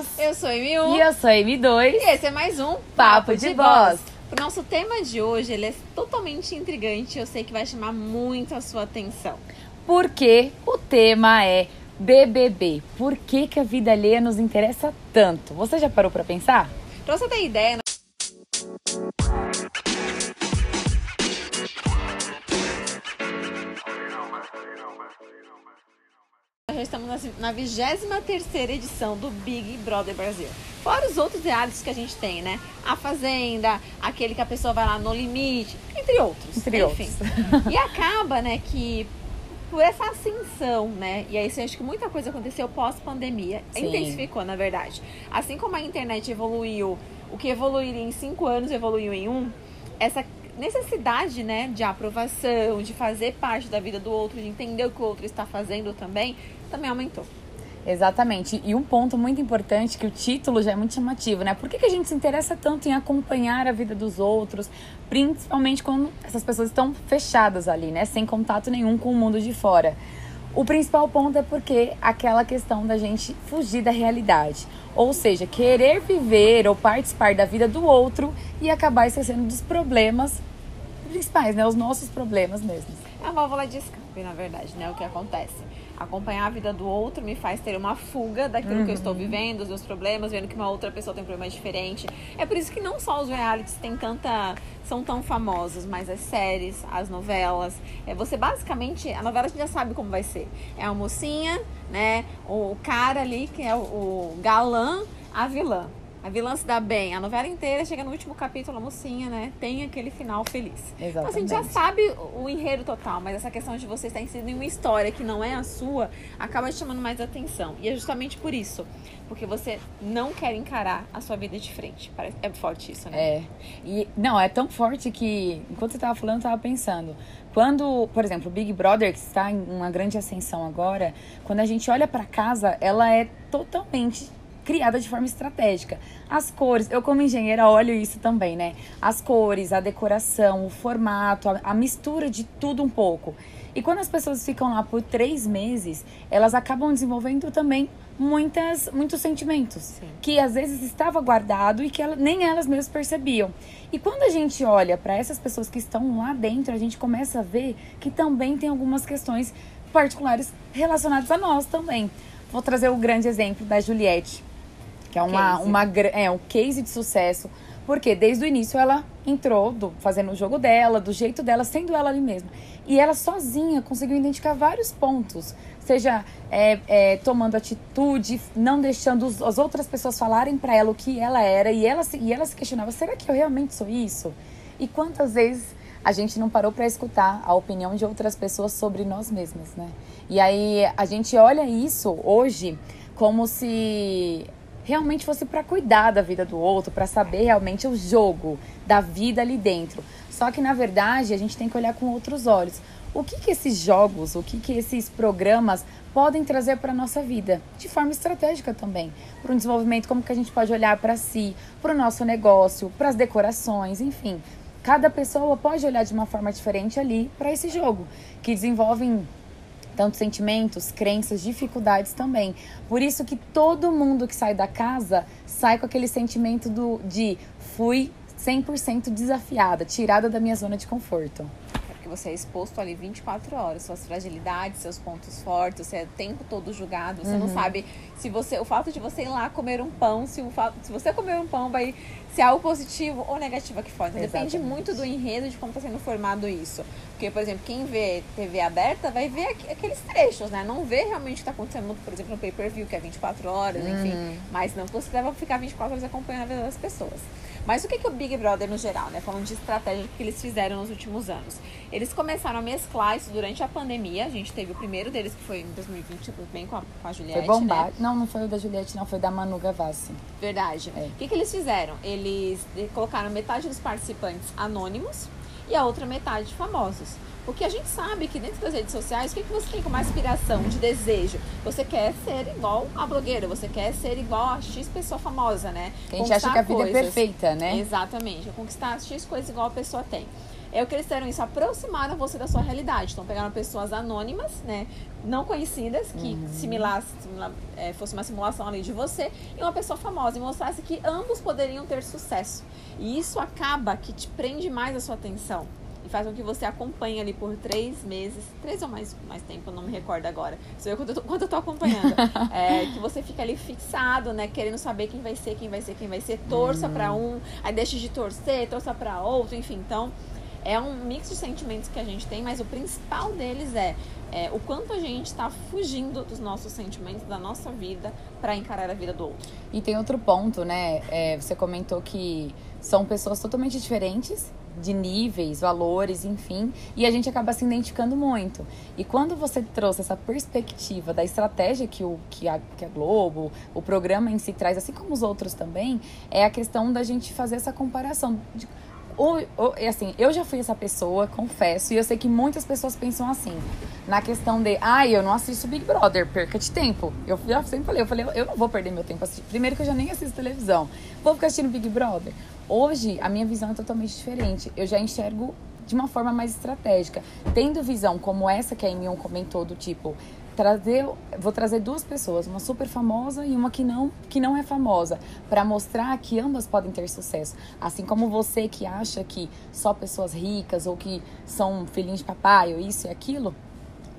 Boss. Eu sou a M1. E eu sou a M2. E esse é mais um Papo de Boss. O nosso tema de hoje ele é totalmente intrigante. Eu sei que vai chamar muito a sua atenção. Porque o tema é BBB. Por que, que a vida alheia nos interessa tanto? Você já parou pra pensar? Pra você ter ideia, Nós na 23 edição do Big Brother Brasil. Fora os outros realities que a gente tem, né? A Fazenda, aquele que a pessoa vai lá no limite, entre outros. Entre Enfim. outros. E acaba, né, que por essa ascensão, né? E aí eu acho que muita coisa aconteceu pós-pandemia. Intensificou, na verdade. Assim como a internet evoluiu, o que evoluiria em cinco anos evoluiu em um, essa necessidade, né, de aprovação, de fazer parte da vida do outro, de entender o que o outro está fazendo também, também aumentou. Exatamente. E um ponto muito importante, que o título já é muito chamativo, né? Por que, que a gente se interessa tanto em acompanhar a vida dos outros, principalmente quando essas pessoas estão fechadas ali, né? Sem contato nenhum com o mundo de fora. O principal ponto é porque aquela questão da gente fugir da realidade. Ou seja, querer viver ou participar da vida do outro e acabar esquecendo dos problemas principais, né? Os nossos problemas mesmos. É a válvula de escape, na verdade, né? O que acontece. Acompanhar a vida do outro me faz ter uma fuga daquilo que eu estou vivendo, os meus problemas, vendo que uma outra pessoa tem um problema diferente. É por isso que não só os realities têm tanta, são tão famosos, mas as séries, as novelas. É, você basicamente, a novela a gente já sabe como vai ser. É a mocinha, né? O cara ali, que é o, o galã, a vilã. A vilã se dá bem. A novela inteira chega no último capítulo, a mocinha, né? Tem aquele final feliz. Então, assim, a gente já Exatamente. sabe o enredo total, mas essa questão de você estar inserido em uma história que não é a sua, acaba te chamando mais atenção. E é justamente por isso. Porque você não quer encarar a sua vida de frente. Parece- É forte isso, né? É. E não, é tão forte que enquanto você tava falando, eu tava pensando. Quando, por exemplo, o Big Brother, que está em uma grande ascensão agora, quando a gente olha pra casa, ela é totalmente criada de forma estratégica. As cores, eu como engenheira olho isso também, né? As cores, a decoração, o formato, a, a mistura de tudo um pouco. E quando as pessoas ficam lá por três meses, elas acabam desenvolvendo também muitas, muitos sentimentos Sim. que às vezes estava guardado e que ela- nem elas mesmas percebiam. E quando a gente olha para essas pessoas que estão lá dentro, a gente começa a ver que também tem algumas questões particulares relacionadas a nós também. Vou trazer o grande exemplo da Juliette, que é uma, Case. uma é um case de sucesso, porque desde o início ela entrou do- fazendo o jogo dela, do jeito dela, sendo ela ali mesma. E ela sozinha conseguiu identificar vários pontos, seja é, é, tomando atitude, não deixando os- as outras pessoas falarem pra ela o que ela era, e ela, se, e ela se questionava: será que eu realmente sou isso? E quantas vezes a gente não parou pra escutar a opinião de outras pessoas sobre nós mesmas, né? E aí a gente olha isso hoje como se realmente fosse pra cuidar da vida do outro, pra saber realmente o jogo da vida ali dentro. Só que na verdade a gente tem que olhar com outros olhos. O que que esses jogos, o que que esses programas podem trazer para nossa vida, de forma estratégica também, para um desenvolvimento como que a gente pode olhar para si, para o nosso negócio, para as decorações, enfim. Cada pessoa pode olhar de uma forma diferente ali para esse jogo, que desenvolvem tanto sentimentos, crenças, dificuldades também. Por isso que todo mundo que sai da casa sai com aquele sentimento do, de fui 100% desafiada, tirada da minha zona de conforto. É porque você é exposto ali 24 horas, suas fragilidades, seus pontos fortes, você é o tempo todo julgado, você não sabe se você. O fato de você ir lá comer um pão, se, o se você comer um pão vai ser algo positivo ou negativo aqui fora. Então, depende muito do enredo de como está sendo formado isso. Porque, por exemplo, quem vê TV aberta vai ver aqu- aqueles trechos, né? Não vê realmente o que está acontecendo, por exemplo, no pay-per-view, que é 24 horas, enfim. Mas não considera ficar 24 horas acompanhando a vida das pessoas. Mas o que, que o Big Brother no geral, né? Falando de estratégia que eles fizeram nos últimos anos. Eles começaram a mesclar isso durante a pandemia. A gente teve o primeiro deles, que foi em 2020, bem com a, com a Juliette, Foi bombado. né? Não, não foi o da Juliette, não, foi da Manu Gavassi. Verdade. É. O que, que eles fizeram? Eles eh, colocaram metade dos participantes anônimos e a outra metade famosos. Porque a gente sabe que dentro das redes sociais, o que, que você tem como aspiração, de desejo? Você quer ser igual a blogueira, você quer ser igual a X pessoa famosa, né? Que a gente acha que a vida é coisas. perfeita, né? Exatamente. Conquistar X coisas igual a pessoa tem. É o que eles fizeram isso, aproximaram você da sua realidade. Então, pegaram pessoas anônimas, né? Não conhecidas, que uhum. similar, similar é, fosse uma simulação ali de você, e uma pessoa famosa, e mostrasse que ambos poderiam ter sucesso. E isso acaba que te prende mais a sua atenção e faz com que você acompanhe ali por três meses, três ou mais, mais tempo, não me recordo agora. Sou eu quando eu tô, quando eu tô acompanhando. é, que você fica ali fixado, né? Querendo saber quem vai ser, quem vai ser, quem vai ser. Torça hum. para um, aí deixa de torcer, torça para outro, enfim. Então, é um mix de sentimentos que a gente tem, mas o principal deles é, é o quanto a gente está fugindo dos nossos sentimentos, da nossa vida, para encarar a vida do outro. E tem outro ponto, né? É, você comentou que são pessoas totalmente diferentes de níveis, valores, enfim, e a gente acaba se identificando muito. E quando você trouxe essa perspectiva da estratégia que, o, que, a, que a Globo, o programa em si traz, assim como os outros também, é a questão da gente fazer essa comparação. De, ou, ou, assim, eu já fui essa pessoa, confesso, e eu sei que muitas pessoas pensam assim, na questão de, ah, eu não assisto Big Brother, perca de tempo. Eu já sempre falei, eu falei, eu não vou perder meu tempo assistindo. Primeiro que eu já nem assisto televisão, vou ficar assistindo Big Brother. Hoje, a minha visão é totalmente diferente. Eu já enxergo de uma forma mais estratégica. Tendo visão como essa que a Emion comentou, do tipo, trazer, vou trazer duas pessoas, uma super famosa e uma que não, que não é famosa, para mostrar que ambas podem ter sucesso. Assim como você que acha que só pessoas ricas ou que são filhinhos de papai ou isso e aquilo,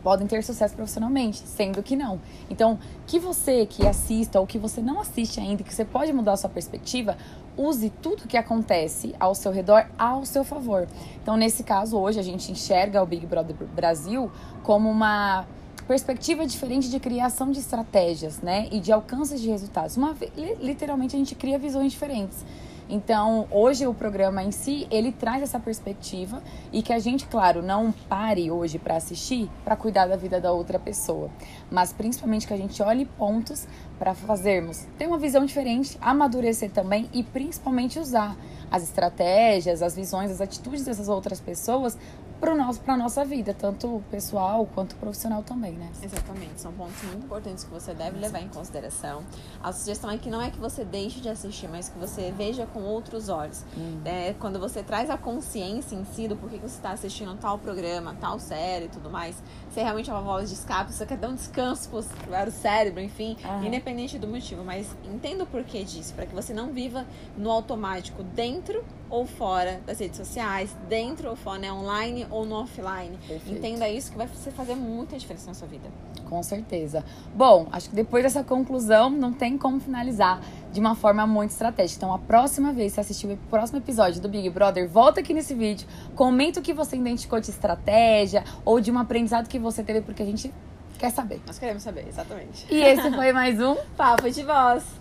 podem ter sucesso profissionalmente, sendo que não. Então, que você que assista ou que você não assiste ainda, que você pode mudar a sua perspectiva, use tudo que acontece ao seu redor ao seu favor. Então, nesse caso, hoje a gente enxerga o Big Brother Brasil como uma perspectiva diferente de criação de estratégias, né, e de alcances de resultados. Uma literalmente a gente cria visões diferentes. Então, hoje o programa em si, ele traz essa perspectiva e que a gente, claro, não pare hoje para assistir para cuidar da vida da outra pessoa, mas principalmente que a gente olhe pontos para fazermos ter uma visão diferente, amadurecer também e principalmente usar as estratégias, as visões, as atitudes dessas outras pessoas para nosso, a nossa vida, tanto pessoal quanto profissional também, né? Exatamente, são pontos muito importantes que você deve levar em consideração. A sugestão é que não é que você deixe de assistir, mas que você veja com outros olhos. Hum. É, quando você traz a consciência em si do porquê que você está assistindo tal programa, tal série e tudo mais, você realmente é uma voz de escape, você quer dar um descanso para o cérebro, enfim, independente do motivo, mas entenda o porquê disso, para que você não viva no automático dentro ou fora das redes sociais, dentro ou fora, né, online ou no offline. Perfeito. Entenda isso que vai fazer muita diferença na sua vida. Com certeza. Bom, acho que depois dessa conclusão não tem como finalizar de uma forma muito estratégica. Então, a próxima vez que você assistir o próximo episódio do Big Brother, volta aqui nesse vídeo, comenta o que você identificou de estratégia ou de um aprendizado que você teve, porque a gente quer saber. Nós queremos saber, exatamente. E esse foi mais um Papo de Voz.